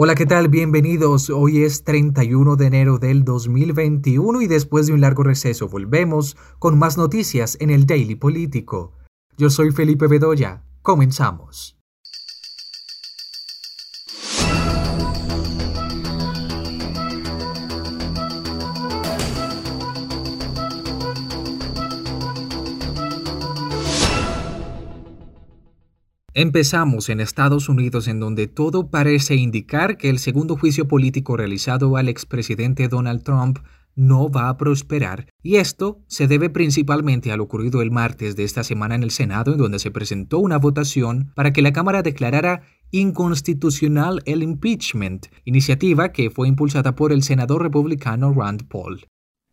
Hola, ¿qué tal? Bienvenidos. Hoy es 31 de enero del 2021 y después de un largo receso volvemos con más noticias en el Daily Político. Yo soy Felipe Bedoya. Comenzamos. Empezamos en Estados Unidos en donde todo parece indicar que el segundo juicio político realizado al expresidente Donald Trump no va a prosperar y esto se debe principalmente a lo ocurrido el martes de esta semana en el Senado en donde se presentó una votación para que la Cámara declarara inconstitucional el impeachment, iniciativa que fue impulsada por el senador republicano Rand Paul.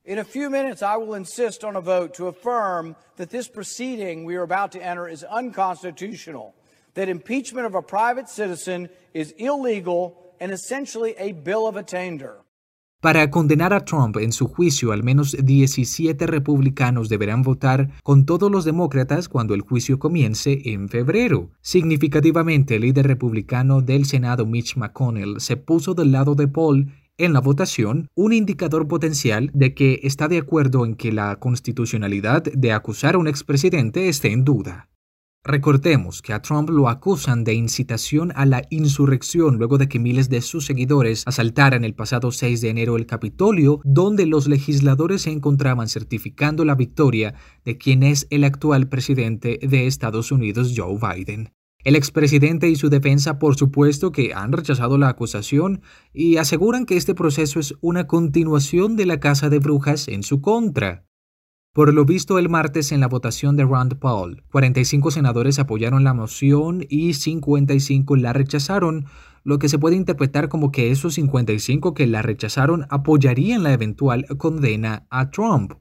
In a few minutes, I will insist on a vote to affirm that this proceeding we are about to enter is unconstitutional that impeachment of a private citizen is illegal and essentially a bill of attainder. Para condenar a Trump en su juicio, al menos 17 republicanos deberán votar con todos los demócratas cuando el juicio comience en febrero. Significativamente, el líder republicano del Senado, Mitch McConnell, se puso del lado de Paul en la votación, un indicador potencial de que está de acuerdo en que la constitucionalidad de acusar a un expresidente esté en duda. Recordemos que a Trump lo acusan de incitación a la insurrección luego de que miles de sus seguidores asaltaran el pasado 6 de enero el Capitolio, donde los legisladores se encontraban certificando la victoria de quien es el actual presidente de Estados Unidos, Joe Biden. El expresidente y su defensa, por supuesto, que han rechazado la acusación y aseguran que este proceso es una continuación de la Casa de Brujas en su contra. Por lo visto el martes en la votación de Rand Paul, 45 senadores apoyaron la moción y 55 la rechazaron, lo que se puede interpretar como que esos 55 que la rechazaron apoyarían la eventual condena a Trump.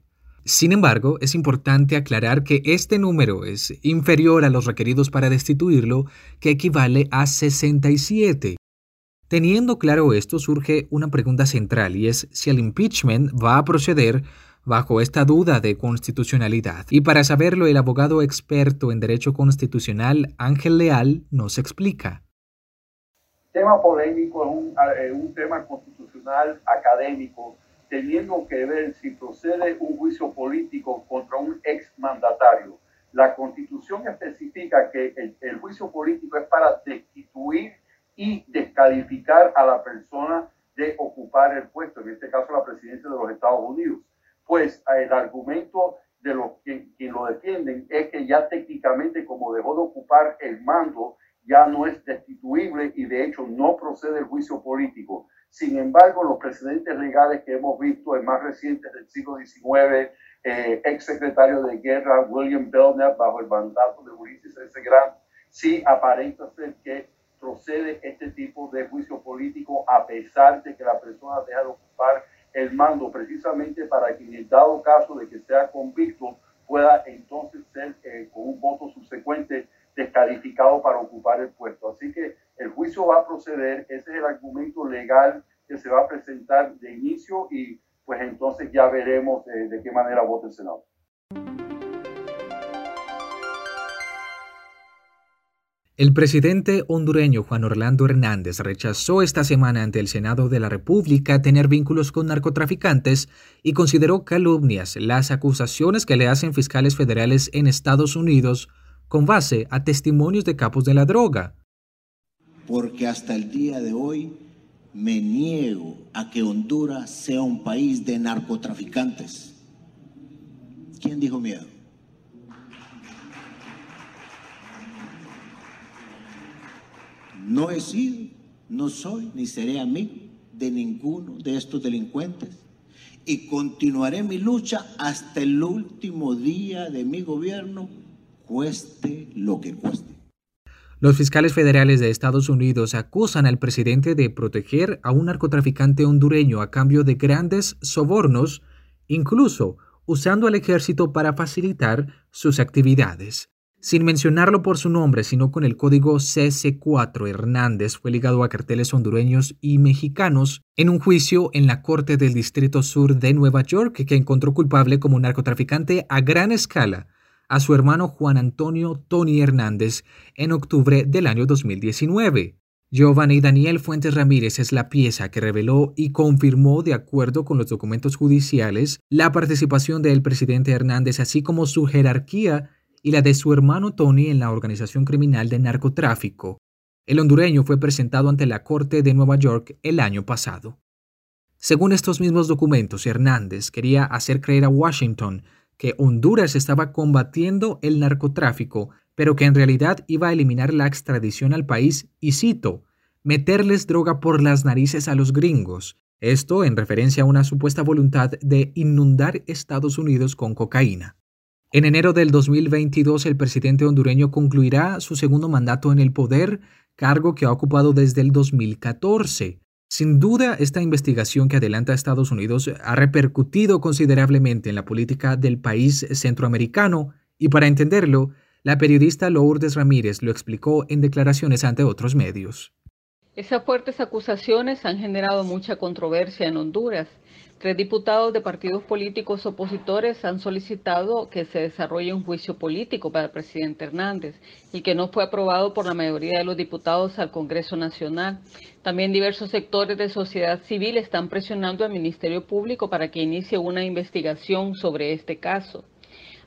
Sin embargo, es importante aclarar que este número es inferior a los requeridos para destituirlo, que equivale a 67. Teniendo claro esto, surge una pregunta central y es si el impeachment va a proceder bajo esta duda de constitucionalidad. Y para saberlo, el abogado experto en derecho constitucional Ángel Leal nos explica. Tema polémico es un, eh, un tema constitucional académico, teniendo que ver si procede un juicio político contra un exmandatario. La constitución especifica que el, el juicio político es para destituir y descalificar a la persona de ocupar el puesto, en este caso la presidencia de los Estados Unidos pues el argumento de los que, lo defienden es que ya técnicamente como dejó de ocupar el mando, ya no es destituible y de hecho no procede el juicio político. Sin embargo, los precedentes legales que hemos visto, el más reciente del siglo XIX, eh, ex secretario de guerra William Belknap bajo el mandato de Ulysses S. Grant, sí aparenta ser que procede este tipo de juicio político a pesar de que la persona deja de ocupar el mando precisamente para que en el dado caso de que sea convicto pueda entonces ser eh, con un voto subsecuente descalificado para ocupar el puesto. Así que el juicio va a proceder, ese es el argumento legal que se va a presentar de inicio y pues entonces ya veremos eh, de qué manera vota el Senado. El presidente hondureño Juan Orlando Hernández rechazó esta semana ante el Senado de la República tener vínculos con narcotraficantes y consideró calumnias las acusaciones que le hacen fiscales federales en Estados Unidos con base a testimonios de capos de la droga. Porque hasta el día de hoy me niego a que Honduras sea un país de narcotraficantes. ¿Quién dijo miedo? No he sido, no soy, ni seré amigo de ninguno de estos delincuentes y continuaré mi lucha hasta el último día de mi gobierno, cueste lo que cueste. Los fiscales federales de Estados Unidos acusan al presidente de proteger a un narcotraficante hondureño a cambio de grandes sobornos, incluso usando al ejército para facilitar sus actividades. Sin mencionarlo por su nombre, sino con el código CC4, Hernández fue ligado a carteles hondureños y mexicanos en un juicio en la Corte del Distrito Sur de Nueva York que encontró culpable como narcotraficante a gran escala a su hermano Juan Antonio Tony Hernández en octubre del año 2019. Giovanni Daniel Fuentes Ramírez es la pieza que reveló y confirmó, de acuerdo con los documentos judiciales, la participación del presidente Hernández, así como su jerarquía y la de su hermano Tony en la organización criminal de narcotráfico. El hondureño fue presentado ante la Corte de Nueva York el año pasado. Según estos mismos documentos, Hernández quería hacer creer a Washington que Honduras estaba combatiendo el narcotráfico pero que en realidad iba a eliminar la extradición al país y cito, meterles droga por las narices a los gringos, esto en referencia a una supuesta voluntad de inundar Estados Unidos con cocaína. En enero del 2022 el presidente hondureño concluirá su segundo mandato en el poder, cargo que ha ocupado desde el 2014. Sin duda, esta investigación que adelanta Estados Unidos ha repercutido considerablemente en la política del país centroamericano y para entenderlo, la periodista Lourdes Ramírez lo explicó en declaraciones ante otros medios. Esas fuertes acusaciones han generado mucha controversia en Honduras. Tres diputados de partidos políticos opositores han solicitado que se desarrolle un juicio político para el presidente Hernández, y que no fue aprobado por la mayoría de los diputados al Congreso Nacional. También diversos sectores de sociedad civil están presionando al Ministerio Público para que inicie una investigación sobre este caso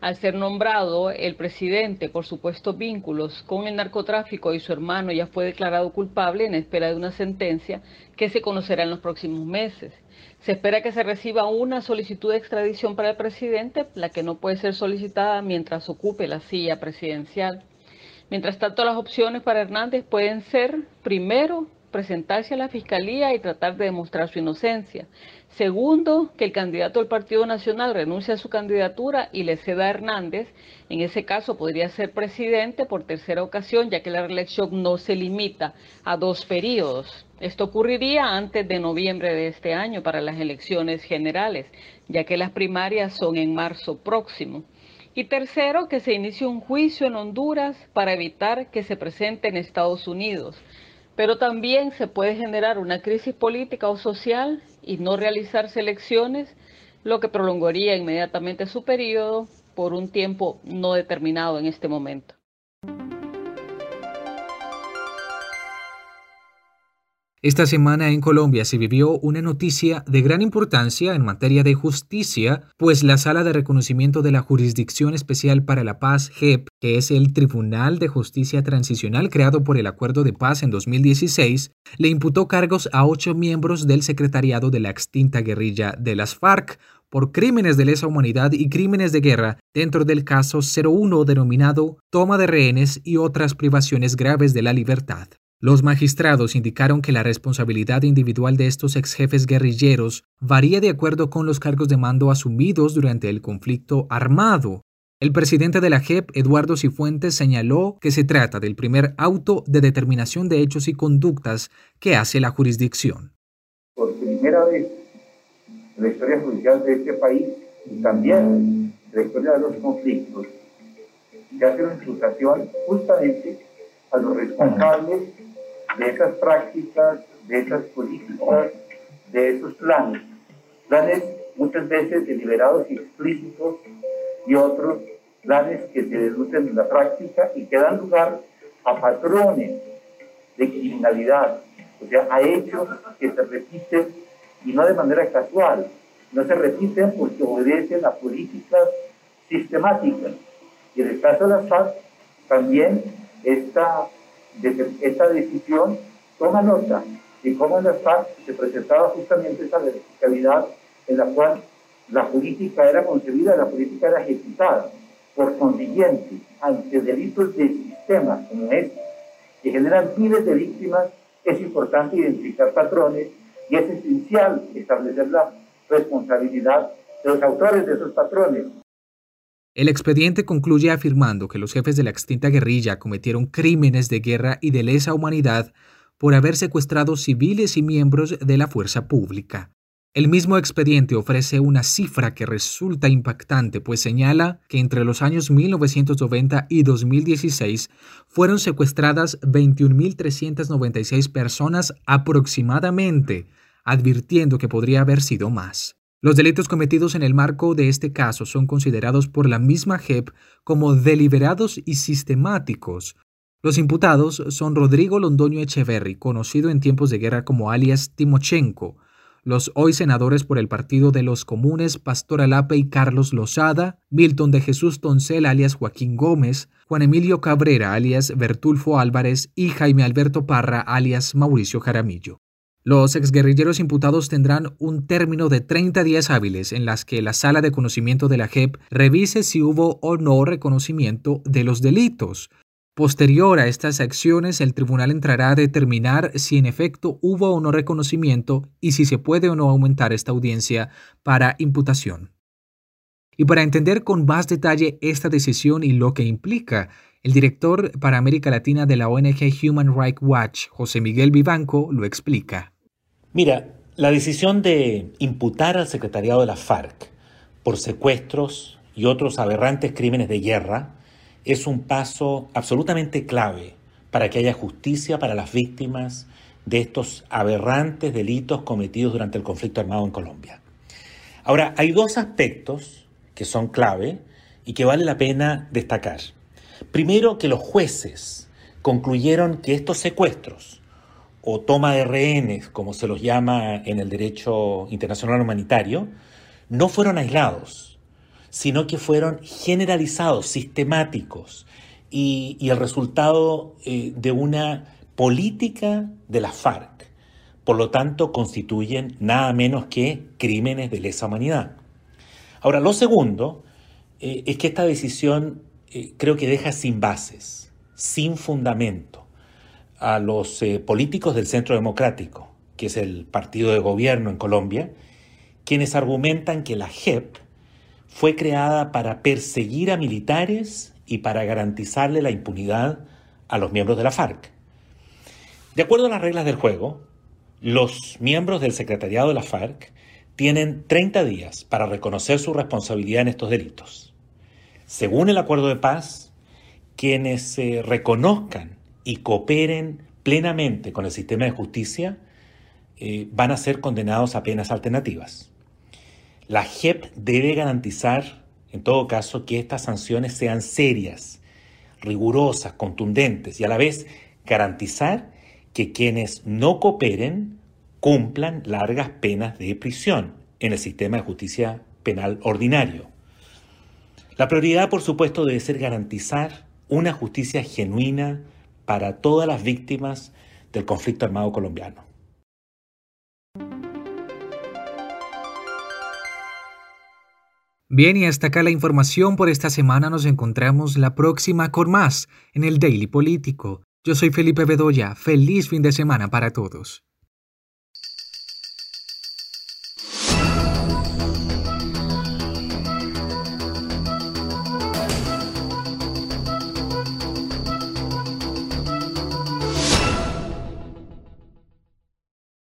al ser nombrado el presidente por supuestos vínculos con el narcotráfico y su hermano ya fue declarado culpable en espera de una sentencia que se conocerá en los próximos meses. Se espera que se reciba una solicitud de extradición para el presidente, la que no puede ser solicitada mientras ocupe la silla presidencial. Mientras tanto, las opciones para Hernández pueden ser, primero, presentarse a la fiscalía y tratar de demostrar su inocencia. Segundo, que el candidato del Partido Nacional renuncie a su candidatura y le ceda a Hernández. En ese caso podría ser presidente por tercera ocasión, ya que la reelección no se limita a dos periodos. Esto ocurriría antes de noviembre de este año para las elecciones generales, ya que las primarias son en marzo próximo. Y tercero, que se inicie un juicio en Honduras para evitar que se presente en Estados Unidos pero también se puede generar una crisis política o social y no realizar elecciones, lo que prolongaría inmediatamente su periodo por un tiempo no determinado en este momento. Esta semana en Colombia se vivió una noticia de gran importancia en materia de justicia, pues la Sala de Reconocimiento de la Jurisdicción Especial para la Paz, JEP, que es el Tribunal de Justicia Transicional creado por el Acuerdo de Paz en 2016, le imputó cargos a ocho miembros del secretariado de la extinta guerrilla de las FARC por crímenes de lesa humanidad y crímenes de guerra dentro del caso 01 denominado toma de rehenes y otras privaciones graves de la libertad. Los magistrados indicaron que la responsabilidad individual de estos ex jefes guerrilleros varía de acuerdo con los cargos de mando asumidos durante el conflicto armado. El presidente de la JEP, Eduardo Cifuentes, señaló que se trata del primer auto de determinación de hechos y conductas que hace la jurisdicción. Por primera vez en la historia judicial de este país y también en la historia de los conflictos, se hace una justamente a los responsables de esas prácticas, de esas políticas, de esos planes. Planes muchas veces deliberados y explícitos y otros planes que se deducen en la práctica y que dan lugar a patrones de criminalidad, o sea, a hechos que se repiten y no de manera casual, no se repiten porque obedecen a políticas sistemáticas. Y en el caso de las FARC, también esta esta decisión toma nota de cómo en la FARC se presentaba justamente esa verticalidad en la cual la política era concebida, la política era ejecutada. Por consiguiente, ante delitos de sistema como este, que generan miles de víctimas, es importante identificar patrones y es esencial establecer la responsabilidad de los autores de esos patrones. El expediente concluye afirmando que los jefes de la extinta guerrilla cometieron crímenes de guerra y de lesa humanidad por haber secuestrado civiles y miembros de la fuerza pública. El mismo expediente ofrece una cifra que resulta impactante, pues señala que entre los años 1990 y 2016 fueron secuestradas 21.396 personas aproximadamente, advirtiendo que podría haber sido más. Los delitos cometidos en el marco de este caso son considerados por la misma JEP como deliberados y sistemáticos, Los imputados son Rodrigo Londoño Echeverry, conocido en tiempos de guerra como alias Timochenko, los hoy senadores por el Partido de los Comunes Pastor Alape y Carlos Lozada, Milton de Jesús Toncel alias Joaquín Gómez, Juan Emilio Cabrera alias Bertulfo Álvarez. Y Jaime Alberto Parra alias Mauricio Jaramillo. Los exguerrilleros imputados tendrán un término de 30 días hábiles en las que la sala de conocimiento de la JEP revise si hubo o no reconocimiento de los delitos, Posterior a estas acciones, el tribunal entrará a determinar si en efecto hubo o no reconocimiento y si se puede o no aumentar esta audiencia para imputación. Y para entender con más detalle esta decisión y lo que implica, el director para América Latina de la ONG Human Rights Watch, José Miguel Vivanco, lo explica. Mira, la decisión de imputar al secretariado de la FARC por secuestros y otros aberrantes crímenes de guerra es un paso absolutamente clave para que haya justicia para las víctimas de estos aberrantes delitos cometidos durante el conflicto armado en Colombia. Ahora, hay dos aspectos que son clave y que vale la pena destacar. Primero, que los jueces concluyeron que estos secuestros o toma de rehenes, como se los llama en el derecho internacional humanitario, no fueron aislados, sino que fueron generalizados, sistemáticos, y, el resultado eh, de una política de la FARC. Por lo tanto, constituyen nada menos que crímenes de lesa humanidad. Ahora, lo segundo eh, es que esta decisión eh, creo que deja sin bases, sin fundamento, a los políticos del Centro Democrático, que es el partido de gobierno en Colombia, quienes argumentan que la JEP fue creada para perseguir a militares y para garantizarle la impunidad a los miembros de la FARC. De acuerdo a las reglas del juego, los miembros del secretariado de la FARC tienen 30 días para reconocer su responsabilidad en estos delitos. Según el acuerdo de paz, quienes se reconozcan y cooperen plenamente con el sistema de justicia eh, van a ser condenados a penas alternativas. La JEP debe garantizar, en todo caso, que estas sanciones sean serias, rigurosas, contundentes y a la vez garantizar que quienes no cooperen cumplan largas penas de prisión en el sistema de justicia penal ordinario. La prioridad, por supuesto, debe ser garantizar una justicia genuina para todas las víctimas del conflicto armado colombiano. Bien, y hasta acá la información por esta semana. Nos encontramos la próxima con más en el Daily Político. Yo soy Felipe Bedoya. Feliz fin de semana para todos.